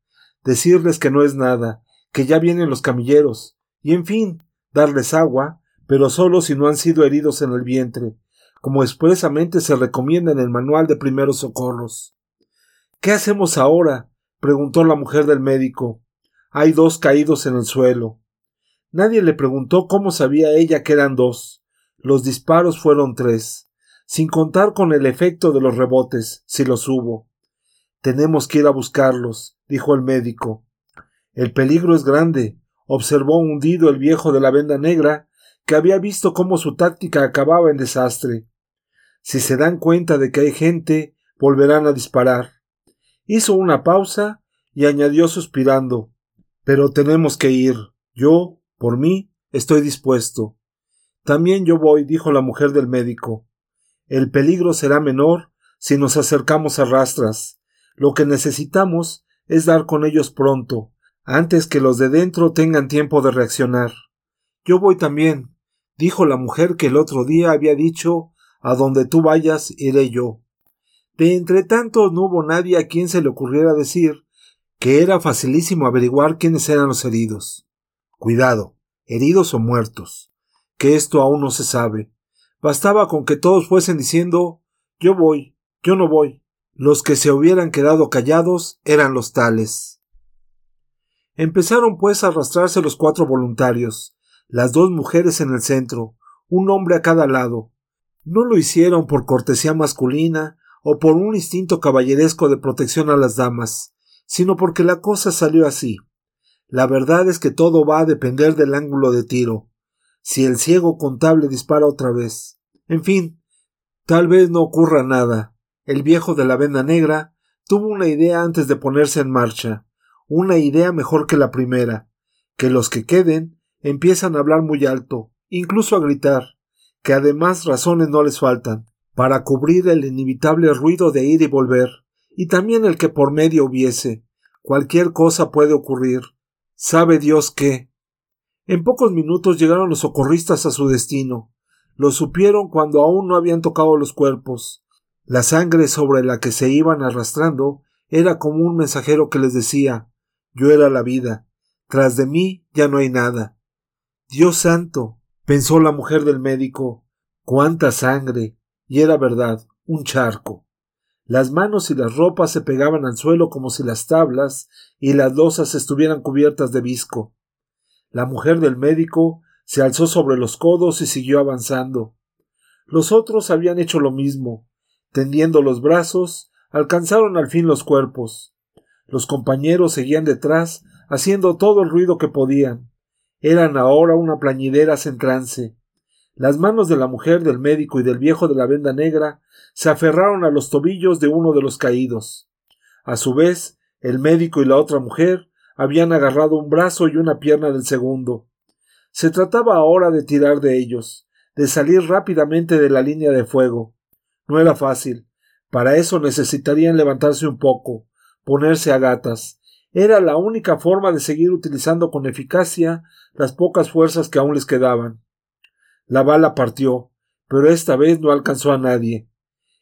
decirles que no es nada, que ya vienen los camilleros, y en fin, darles agua, pero solo si no han sido heridos en el vientre, como expresamente se recomienda en el manual de primeros socorros. ¿Qué hacemos ahora? preguntó la mujer del médico. Hay dos caídos en el suelo. Nadie le preguntó cómo sabía ella que eran dos. Los disparos fueron tres, sin contar con el efecto de los rebotes, si los hubo. Tenemos que ir a buscarlos, dijo el médico. El peligro es grande, observó hundido el viejo de la venda negra, que había visto cómo su táctica acababa en desastre. Si se dan cuenta de que hay gente, volverán a disparar. Hizo una pausa y añadió suspirando Pero tenemos que ir. Yo, por mí, estoy dispuesto. También yo voy, dijo la mujer del médico. El peligro será menor si nos acercamos a rastras. Lo que necesitamos es dar con ellos pronto, antes que los de dentro tengan tiempo de reaccionar. Yo voy también, dijo la mujer que el otro día había dicho a donde tú vayas iré yo. De entre tanto no hubo nadie a quien se le ocurriera decir que era facilísimo averiguar quiénes eran los heridos. Cuidado, heridos o muertos que esto aún no se sabe. Bastaba con que todos fuesen diciendo yo voy, yo no voy. Los que se hubieran quedado callados eran los tales. Empezaron pues a arrastrarse los cuatro voluntarios, las dos mujeres en el centro, un hombre a cada lado. No lo hicieron por cortesía masculina o por un instinto caballeresco de protección a las damas, sino porque la cosa salió así. La verdad es que todo va a depender del ángulo de tiro si el ciego contable dispara otra vez. En fin, tal vez no ocurra nada. El viejo de la venda negra tuvo una idea antes de ponerse en marcha, una idea mejor que la primera, que los que queden empiezan a hablar muy alto, incluso a gritar, que además razones no les faltan, para cubrir el inevitable ruido de ir y volver, y también el que por medio hubiese. Cualquier cosa puede ocurrir. Sabe Dios qué. En pocos minutos llegaron los socorristas a su destino. Lo supieron cuando aún no habían tocado los cuerpos. La sangre sobre la que se iban arrastrando era como un mensajero que les decía Yo era la vida. Tras de mí ya no hay nada. Dios santo. pensó la mujer del médico. cuánta sangre. Y era verdad, un charco. Las manos y las ropas se pegaban al suelo como si las tablas y las losas estuvieran cubiertas de visco. La mujer del médico se alzó sobre los codos y siguió avanzando. Los otros habían hecho lo mismo. Tendiendo los brazos, alcanzaron al fin los cuerpos. Los compañeros seguían detrás, haciendo todo el ruido que podían. Eran ahora una plañidera en trance. Las manos de la mujer del médico y del viejo de la venda negra se aferraron a los tobillos de uno de los caídos. A su vez, el médico y la otra mujer habían agarrado un brazo y una pierna del segundo. Se trataba ahora de tirar de ellos, de salir rápidamente de la línea de fuego. No era fácil. Para eso necesitarían levantarse un poco, ponerse a gatas. Era la única forma de seguir utilizando con eficacia las pocas fuerzas que aún les quedaban. La bala partió, pero esta vez no alcanzó a nadie.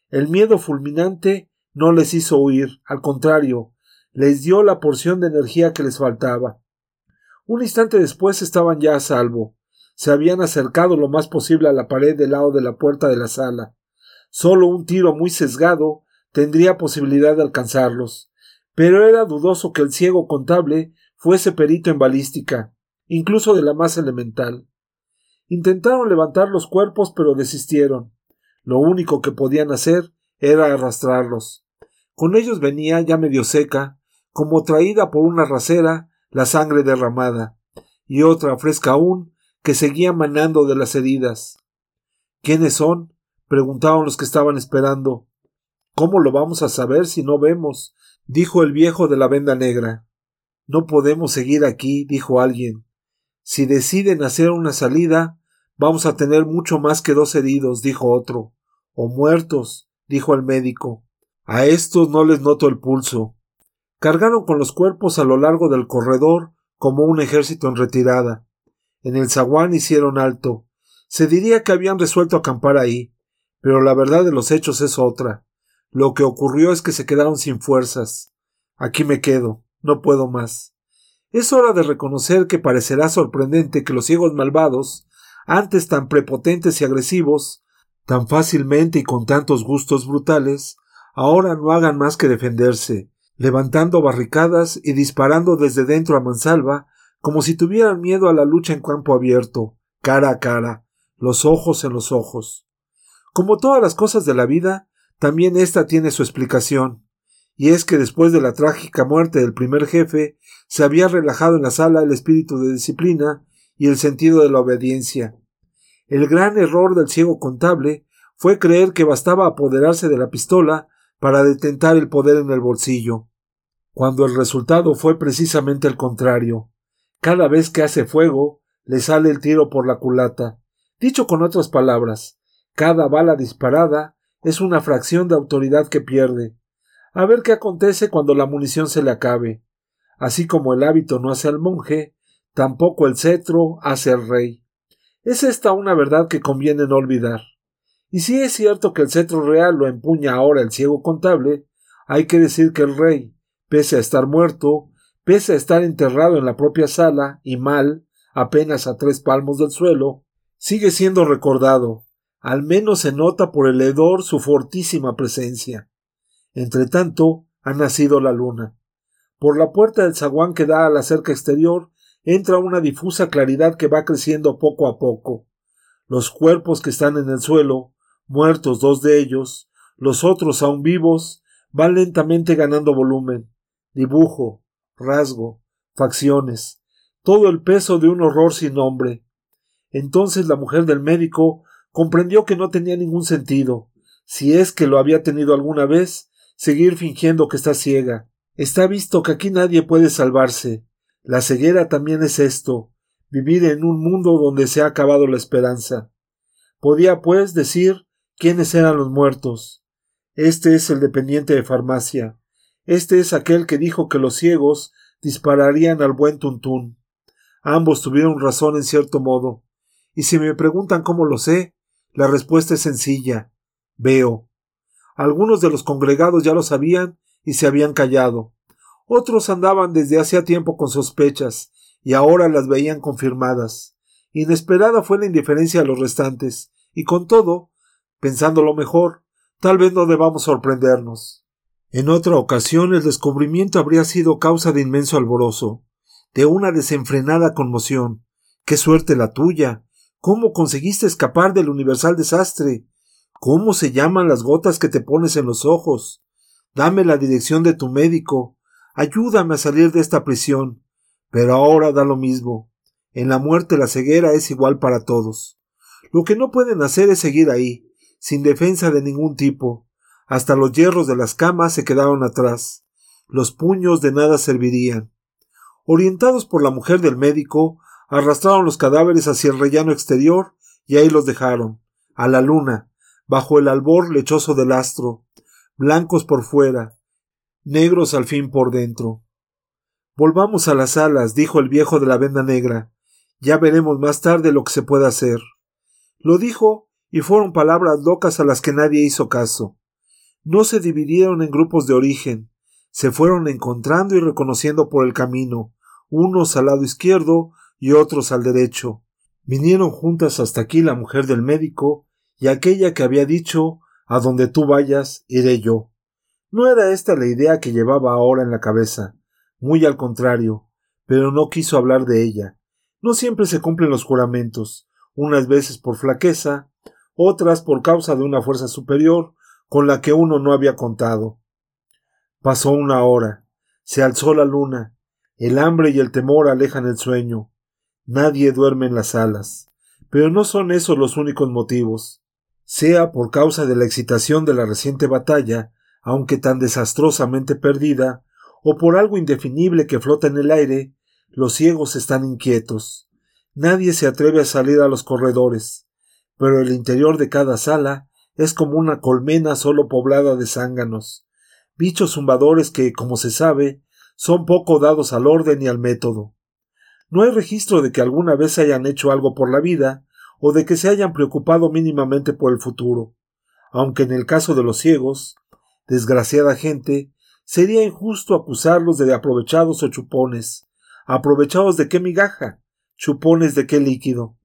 El miedo fulminante no les hizo huir, al contrario, les dio la porción de energía que les faltaba. Un instante después estaban ya a salvo. Se habían acercado lo más posible a la pared del lado de la puerta de la sala. Solo un tiro muy sesgado tendría posibilidad de alcanzarlos, pero era dudoso que el ciego contable fuese perito en balística, incluso de la más elemental. Intentaron levantar los cuerpos, pero desistieron. Lo único que podían hacer era arrastrarlos. Con ellos venía, ya medio seca, como traída por una rasera, la sangre derramada, y otra fresca aún, que seguía manando de las heridas. ¿Quiénes son? preguntaron los que estaban esperando. ¿Cómo lo vamos a saber si no vemos? Dijo el viejo de la venda negra. No podemos seguir aquí, dijo alguien. Si deciden hacer una salida, vamos a tener mucho más que dos heridos, dijo otro. O muertos, dijo el médico. A estos no les noto el pulso. Cargaron con los cuerpos a lo largo del corredor como un ejército en retirada. En el zaguán hicieron alto. Se diría que habían resuelto acampar ahí, pero la verdad de los hechos es otra. Lo que ocurrió es que se quedaron sin fuerzas. Aquí me quedo, no puedo más. Es hora de reconocer que parecerá sorprendente que los ciegos malvados, antes tan prepotentes y agresivos, tan fácilmente y con tantos gustos brutales, ahora no hagan más que defenderse, levantando barricadas y disparando desde dentro a mansalva, como si tuvieran miedo a la lucha en campo abierto, cara a cara, los ojos en los ojos. Como todas las cosas de la vida, también esta tiene su explicación, y es que después de la trágica muerte del primer jefe, se había relajado en la sala el espíritu de disciplina y el sentido de la obediencia. El gran error del ciego contable fue creer que bastaba apoderarse de la pistola para detentar el poder en el bolsillo, cuando el resultado fue precisamente el contrario. Cada vez que hace fuego, le sale el tiro por la culata. Dicho con otras palabras, cada bala disparada es una fracción de autoridad que pierde. A ver qué acontece cuando la munición se le acabe. Así como el hábito no hace al monje, tampoco el cetro hace al rey. Es esta una verdad que conviene no olvidar. Y si es cierto que el cetro real lo empuña ahora el ciego contable, hay que decir que el rey, pese a estar muerto, pese a estar enterrado en la propia sala y mal, apenas a tres palmos del suelo, sigue siendo recordado, al menos se nota por el hedor su fortísima presencia. Entretanto, ha nacido la luna. Por la puerta del zaguán que da a la cerca exterior entra una difusa claridad que va creciendo poco a poco. Los cuerpos que están en el suelo, muertos dos de ellos, los otros aún vivos, van lentamente ganando volumen, dibujo, rasgo, facciones, todo el peso de un horror sin nombre. Entonces la mujer del médico comprendió que no tenía ningún sentido, si es que lo había tenido alguna vez, seguir fingiendo que está ciega. Está visto que aquí nadie puede salvarse. La ceguera también es esto, vivir en un mundo donde se ha acabado la esperanza. Podía, pues, decir quiénes eran los muertos. Este es el dependiente de farmacia. Este es aquel que dijo que los ciegos dispararían al buen tuntún. Ambos tuvieron razón en cierto modo. Y si me preguntan cómo lo sé, la respuesta es sencilla. Veo. Algunos de los congregados ya lo sabían y se habían callado. Otros andaban desde hacía tiempo con sospechas, y ahora las veían confirmadas. Inesperada fue la indiferencia de los restantes, y con todo, pensándolo mejor, tal vez no debamos sorprendernos. En otra ocasión el descubrimiento habría sido causa de inmenso alborozo, de una desenfrenada conmoción. ¡Qué suerte la tuya! ¿Cómo conseguiste escapar del universal desastre? ¿Cómo se llaman las gotas que te pones en los ojos? Dame la dirección de tu médico. Ayúdame a salir de esta prisión. Pero ahora da lo mismo. En la muerte la ceguera es igual para todos. Lo que no pueden hacer es seguir ahí, sin defensa de ningún tipo. Hasta los hierros de las camas se quedaron atrás. Los puños de nada servirían. Orientados por la mujer del médico, arrastraron los cadáveres hacia el rellano exterior y ahí los dejaron, a la luna, bajo el albor lechoso del astro, blancos por fuera, negros al fin por dentro. Volvamos a las alas, dijo el viejo de la venda negra. Ya veremos más tarde lo que se puede hacer. Lo dijo, y fueron palabras locas a las que nadie hizo caso. No se dividieron en grupos de origen, se fueron encontrando y reconociendo por el camino, unos al lado izquierdo y otros al derecho. Vinieron juntas hasta aquí la mujer del médico y aquella que había dicho a donde tú vayas iré yo. No era esta la idea que llevaba ahora en la cabeza, muy al contrario, pero no quiso hablar de ella. No siempre se cumplen los juramentos, unas veces por flaqueza, otras por causa de una fuerza superior con la que uno no había contado. Pasó una hora, se alzó la luna, el hambre y el temor alejan el sueño, nadie duerme en las salas, pero no son esos los únicos motivos. Sea por causa de la excitación de la reciente batalla, aunque tan desastrosamente perdida, o por algo indefinible que flota en el aire, los ciegos están inquietos. Nadie se atreve a salir a los corredores, pero el interior de cada sala es como una colmena solo poblada de zánganos, bichos zumbadores que, como se sabe, son poco dados al orden y al método. No hay registro de que alguna vez hayan hecho algo por la vida, o de que se hayan preocupado mínimamente por el futuro, aunque en el caso de los ciegos, desgraciada gente, sería injusto acusarlos de aprovechados o chupones. ¿Aprovechados de qué migaja? ¿Chupones de qué líquido?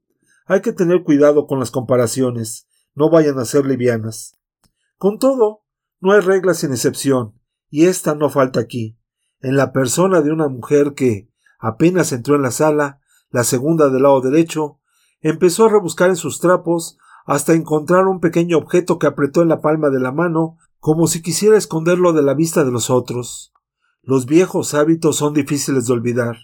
Hay que tener cuidado con las comparaciones, no vayan a ser livianas. Con todo, no hay reglas sin excepción, y esta no falta aquí, en la persona de una mujer que, apenas entró en la sala, la segunda del lado derecho, empezó a rebuscar en sus trapos hasta encontrar un pequeño objeto que apretó en la palma de la mano como si quisiera esconderlo de la vista de los otros. Los viejos hábitos son difíciles de olvidar,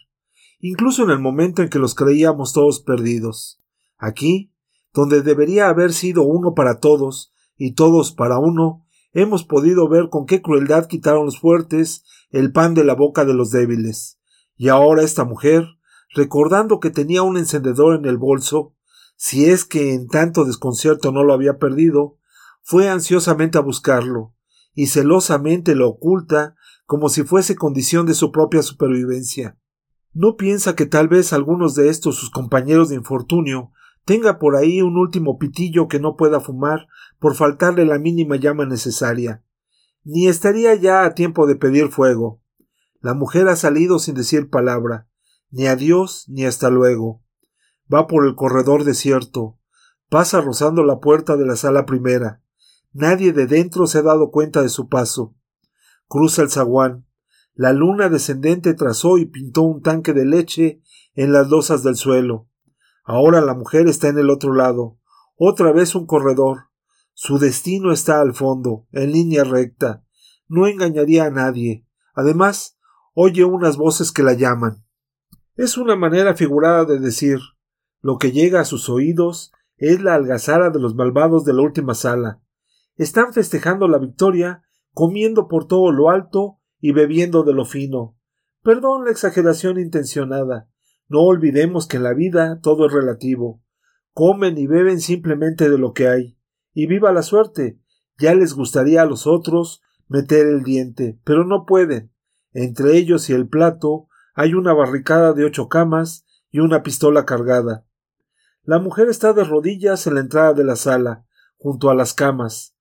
incluso en el momento en que los creíamos todos perdidos. Aquí, donde debería haber sido uno para todos y todos para uno, hemos podido ver con qué crueldad quitaron los fuertes el pan de la boca de los débiles. Y ahora esta mujer, recordando que tenía un encendedor en el bolso, si es que en tanto desconcierto no lo había perdido, fue ansiosamente a buscarlo, y celosamente lo oculta como si fuese condición de su propia supervivencia. ¿No piensa que tal vez algunos de estos sus compañeros de infortunio tenga por ahí un último pitillo que no pueda fumar por faltarle la mínima llama necesaria? Ni estaría ya a tiempo de pedir fuego. La mujer ha salido sin decir palabra, ni adiós ni hasta luego. Va por el corredor desierto, pasa rozando la puerta de la sala primera. Nadie de dentro se ha dado cuenta de su paso. Cruza el zaguán. La luna descendente trazó y pintó un tanque de leche en las losas del suelo. Ahora la mujer está en el otro lado. Otra vez un corredor. Su destino está al fondo, en línea recta. No engañaría a nadie. Además, oye unas voces que la llaman. Es una manera figurada de decir lo que llega a sus oídos es la algazara de los malvados de la última sala. Están festejando la victoria, comiendo por todo lo alto y bebiendo de lo fino, Perdón la exageración intencionada. No olvidemos que en la vida todo es relativo. Comen y beben simplemente de lo que hay. Y viva la suerte. Ya les gustaría a los otros meter el diente, pero no pueden. Entre ellos y el plato hay una barricada de ocho camas y una pistola cargada. La mujer está de rodillas en la entrada de la sala, junto a las camas.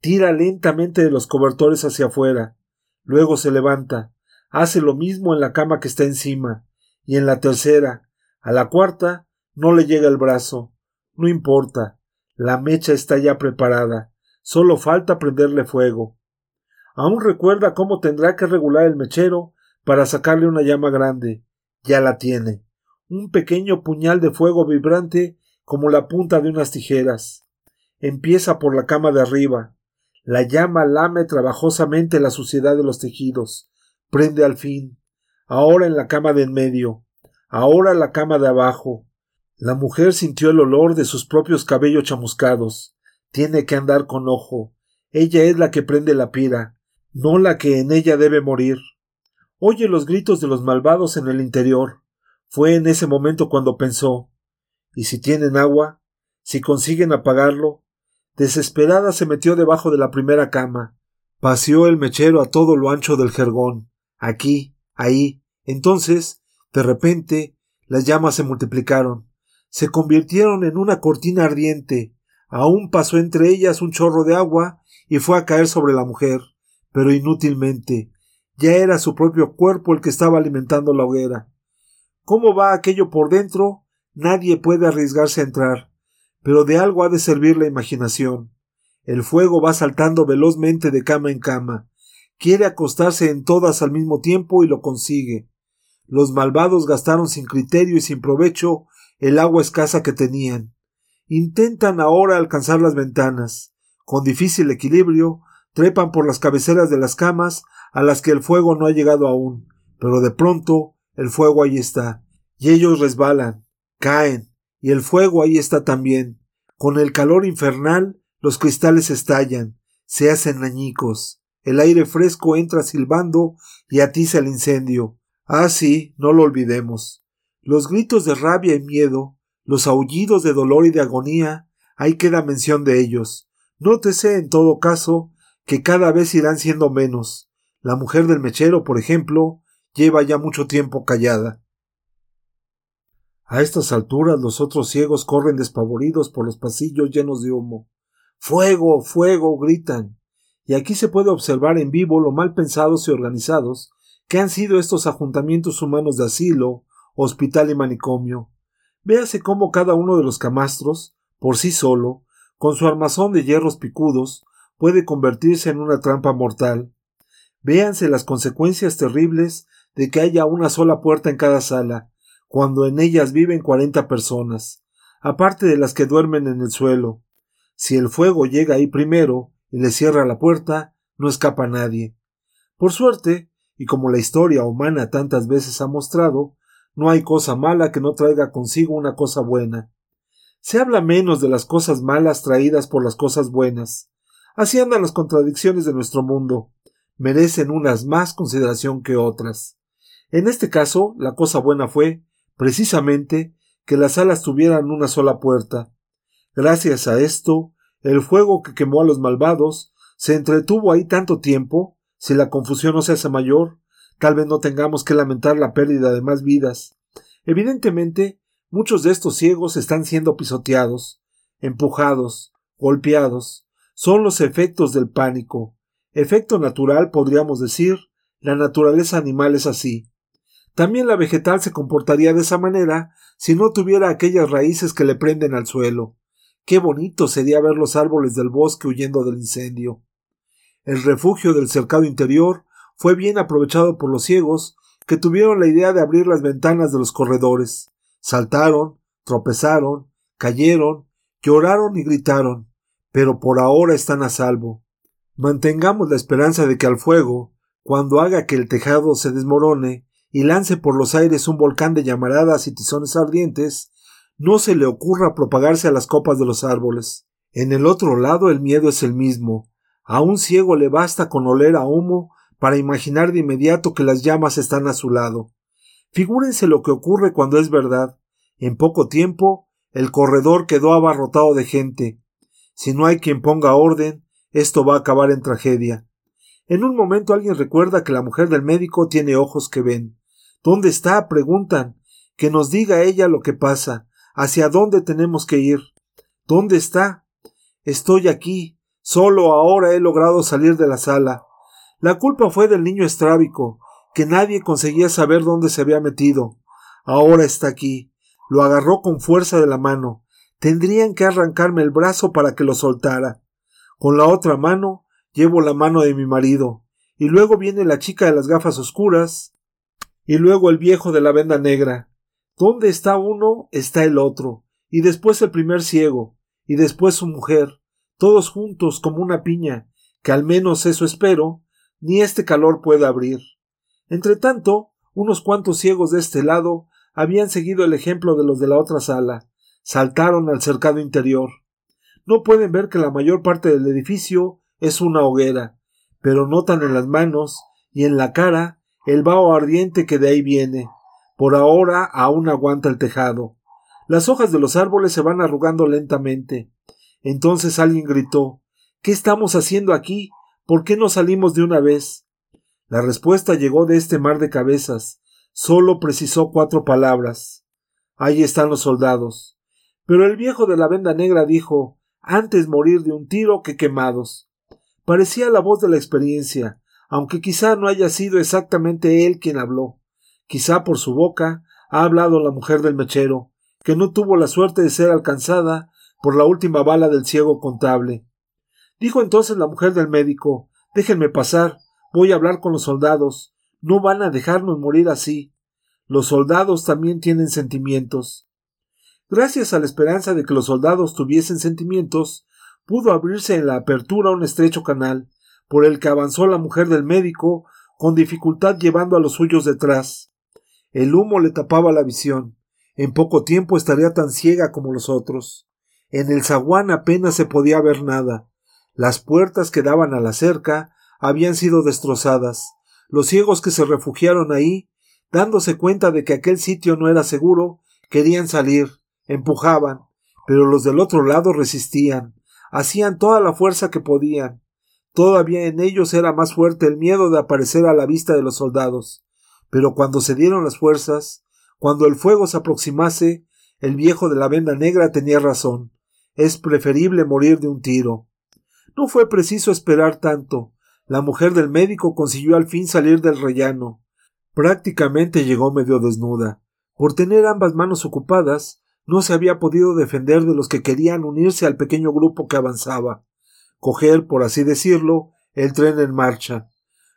Tira lentamente de los cobertores hacia afuera. Luego se levanta. Hace lo mismo en la cama que está encima. Y en la tercera. A la cuarta no le llega el brazo. No importa. La mecha está ya preparada. Solo falta prenderle fuego. Aún recuerda cómo tendrá que regular el mechero para sacarle una llama grande. Ya la tiene. Un pequeño puñal de fuego vibrante como la punta de unas tijeras. Empieza por la cama de arriba. La llama lame trabajosamente la suciedad de los tejidos. Prende al fin. Ahora en la cama de en medio. Ahora la cama de abajo. La mujer sintió el olor de sus propios cabellos chamuscados. Tiene que andar con ojo. Ella es la que prende la pira, no la que en ella debe morir. Oye los gritos de los malvados en el interior. Fue en ese momento cuando pensó ¿Y si tienen agua? ¿Si consiguen apagarlo? Desesperada se metió debajo de la primera cama. Paseó el mechero a todo lo ancho del jergón. Aquí, ahí. Entonces, de repente, las llamas se multiplicaron. Se convirtieron en una cortina ardiente. Aún pasó entre ellas un chorro de agua y fue a caer sobre la mujer, pero inútilmente. Ya era su propio cuerpo el que estaba alimentando la hoguera. ¿Cómo va aquello por dentro? Nadie puede arriesgarse a entrar pero de algo ha de servir la imaginación. El fuego va saltando velozmente de cama en cama. Quiere acostarse en todas al mismo tiempo y lo consigue. Los malvados gastaron sin criterio y sin provecho el agua escasa que tenían. Intentan ahora alcanzar las ventanas. Con difícil equilibrio, trepan por las cabeceras de las camas a las que el fuego no ha llegado aún, pero de pronto el fuego ahí está, y ellos resbalan, caen, y el fuego ahí está también. Con el calor infernal los cristales estallan, se hacen añicos. El aire fresco entra silbando y atiza el incendio. Ah, sí, no lo olvidemos. Los gritos de rabia y miedo, los aullidos de dolor y de agonía, ahí queda mención de ellos. Nótese, en todo caso, que cada vez irán siendo menos. La mujer del mechero, por ejemplo, lleva ya mucho tiempo callada. A estas alturas los otros ciegos corren despavoridos por los pasillos llenos de humo. Fuego. fuego. gritan. Y aquí se puede observar en vivo lo mal pensados y organizados que han sido estos ajuntamientos humanos de asilo, hospital y manicomio. Véase cómo cada uno de los camastros, por sí solo, con su armazón de hierros picudos, puede convertirse en una trampa mortal. Véanse las consecuencias terribles de que haya una sola puerta en cada sala, cuando en ellas viven cuarenta personas, aparte de las que duermen en el suelo. Si el fuego llega ahí primero y le cierra la puerta, no escapa nadie. Por suerte, y como la historia humana tantas veces ha mostrado, no hay cosa mala que no traiga consigo una cosa buena. Se habla menos de las cosas malas traídas por las cosas buenas. Así andan las contradicciones de nuestro mundo. Merecen unas más consideración que otras. En este caso, la cosa buena fue precisamente que las alas tuvieran una sola puerta. Gracias a esto, el fuego que quemó a los malvados se entretuvo ahí tanto tiempo, si la confusión no se hace mayor, tal vez no tengamos que lamentar la pérdida de más vidas. Evidentemente, muchos de estos ciegos están siendo pisoteados, empujados, golpeados. Son los efectos del pánico. Efecto natural, podríamos decir, la naturaleza animal es así. También la vegetal se comportaría de esa manera si no tuviera aquellas raíces que le prenden al suelo. Qué bonito sería ver los árboles del bosque huyendo del incendio. El refugio del cercado interior fue bien aprovechado por los ciegos, que tuvieron la idea de abrir las ventanas de los corredores. Saltaron, tropezaron, cayeron, lloraron y gritaron, pero por ahora están a salvo. Mantengamos la esperanza de que al fuego, cuando haga que el tejado se desmorone, y lance por los aires un volcán de llamaradas y tizones ardientes, no se le ocurra propagarse a las copas de los árboles. En el otro lado el miedo es el mismo. A un ciego le basta con oler a humo para imaginar de inmediato que las llamas están a su lado. Figúrense lo que ocurre cuando es verdad. En poco tiempo, el corredor quedó abarrotado de gente. Si no hay quien ponga orden, esto va a acabar en tragedia. En un momento alguien recuerda que la mujer del médico tiene ojos que ven. ¿Dónde está? preguntan. Que nos diga ella lo que pasa. ¿Hacia dónde tenemos que ir? ¿Dónde está? Estoy aquí. Solo ahora he logrado salir de la sala. La culpa fue del niño estrábico, que nadie conseguía saber dónde se había metido. Ahora está aquí. Lo agarró con fuerza de la mano. Tendrían que arrancarme el brazo para que lo soltara. Con la otra mano llevo la mano de mi marido. Y luego viene la chica de las gafas oscuras. Y luego el viejo de la venda negra. ¿Dónde está uno? está el otro. Y después el primer ciego. Y después su mujer. Todos juntos como una piña, que al menos eso espero, ni este calor puede abrir. Entretanto, unos cuantos ciegos de este lado habían seguido el ejemplo de los de la otra sala, saltaron al cercado interior. No pueden ver que la mayor parte del edificio es una hoguera, pero notan en las manos y en la cara el vaho ardiente que de ahí viene. Por ahora aún aguanta el tejado. Las hojas de los árboles se van arrugando lentamente. Entonces alguien gritó ¿Qué estamos haciendo aquí? ¿Por qué no salimos de una vez? La respuesta llegó de este mar de cabezas. Solo precisó cuatro palabras. Ahí están los soldados. Pero el viejo de la venda negra dijo antes morir de un tiro que quemados. Parecía la voz de la experiencia, aunque quizá no haya sido exactamente él quien habló. Quizá por su boca ha hablado la mujer del mechero, que no tuvo la suerte de ser alcanzada por la última bala del ciego contable. Dijo entonces la mujer del médico Déjenme pasar, voy a hablar con los soldados. No van a dejarnos morir así. Los soldados también tienen sentimientos. Gracias a la esperanza de que los soldados tuviesen sentimientos, pudo abrirse en la apertura un estrecho canal, por el que avanzó la mujer del médico, con dificultad llevando a los suyos detrás. El humo le tapaba la visión. En poco tiempo estaría tan ciega como los otros. En el zaguán apenas se podía ver nada. Las puertas que daban a la cerca habían sido destrozadas. Los ciegos que se refugiaron ahí, dándose cuenta de que aquel sitio no era seguro, querían salir, empujaban, pero los del otro lado resistían, hacían toda la fuerza que podían. Todavía en ellos era más fuerte el miedo de aparecer a la vista de los soldados. Pero cuando se dieron las fuerzas, cuando el fuego se aproximase, el viejo de la venda negra tenía razón. Es preferible morir de un tiro. No fue preciso esperar tanto. La mujer del médico consiguió al fin salir del rellano. Prácticamente llegó medio desnuda. Por tener ambas manos ocupadas, no se había podido defender de los que querían unirse al pequeño grupo que avanzaba. Coger, por así decirlo, el tren en marcha.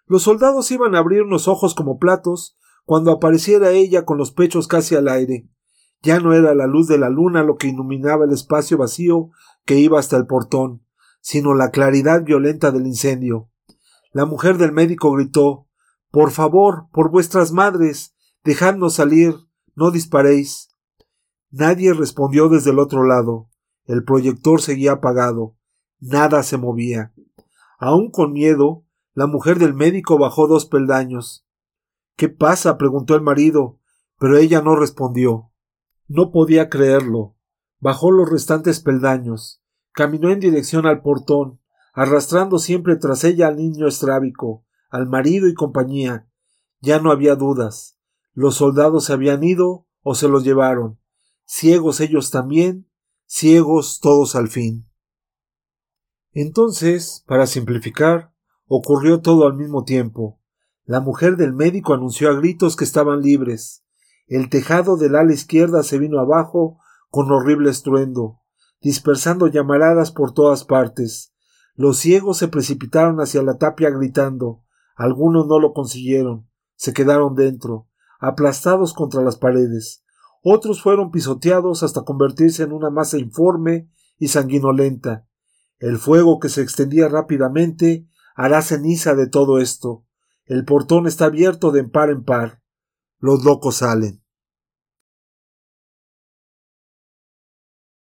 Los soldados iban a abrir unos ojos como platos cuando apareciera ella con los pechos casi al aire. Ya no era la luz de la luna lo que iluminaba el espacio vacío que iba hasta el portón, sino la claridad violenta del incendio. La mujer del médico gritó Por favor, por vuestras madres, dejadnos salir, no disparéis. Nadie respondió desde el otro lado. El proyector seguía apagado. Nada se movía. Aún con miedo, la mujer del médico bajó dos peldaños. ¿Qué pasa? preguntó el marido, pero ella no respondió. No podía creerlo. Bajó los restantes peldaños, caminó en dirección al portón, arrastrando siempre tras ella al niño estrábico, al marido y compañía. Ya no había dudas. Los soldados se habían ido o se los llevaron. Ciegos ellos también, ciegos todos al fin. Entonces, para simplificar, ocurrió todo al mismo tiempo. La mujer del médico anunció a gritos que estaban libres. El tejado del ala izquierda se vino abajo con horrible estruendo, dispersando llamaradas por todas partes. Los ciegos se precipitaron hacia la tapia gritando. Algunos no lo consiguieron. Se quedaron dentro, aplastados contra las paredes. Otros fueron pisoteados hasta convertirse en una masa informe y sanguinolenta. El fuego que se extendía rápidamente hará ceniza de todo esto. El portón está abierto de par en par. Los locos salen.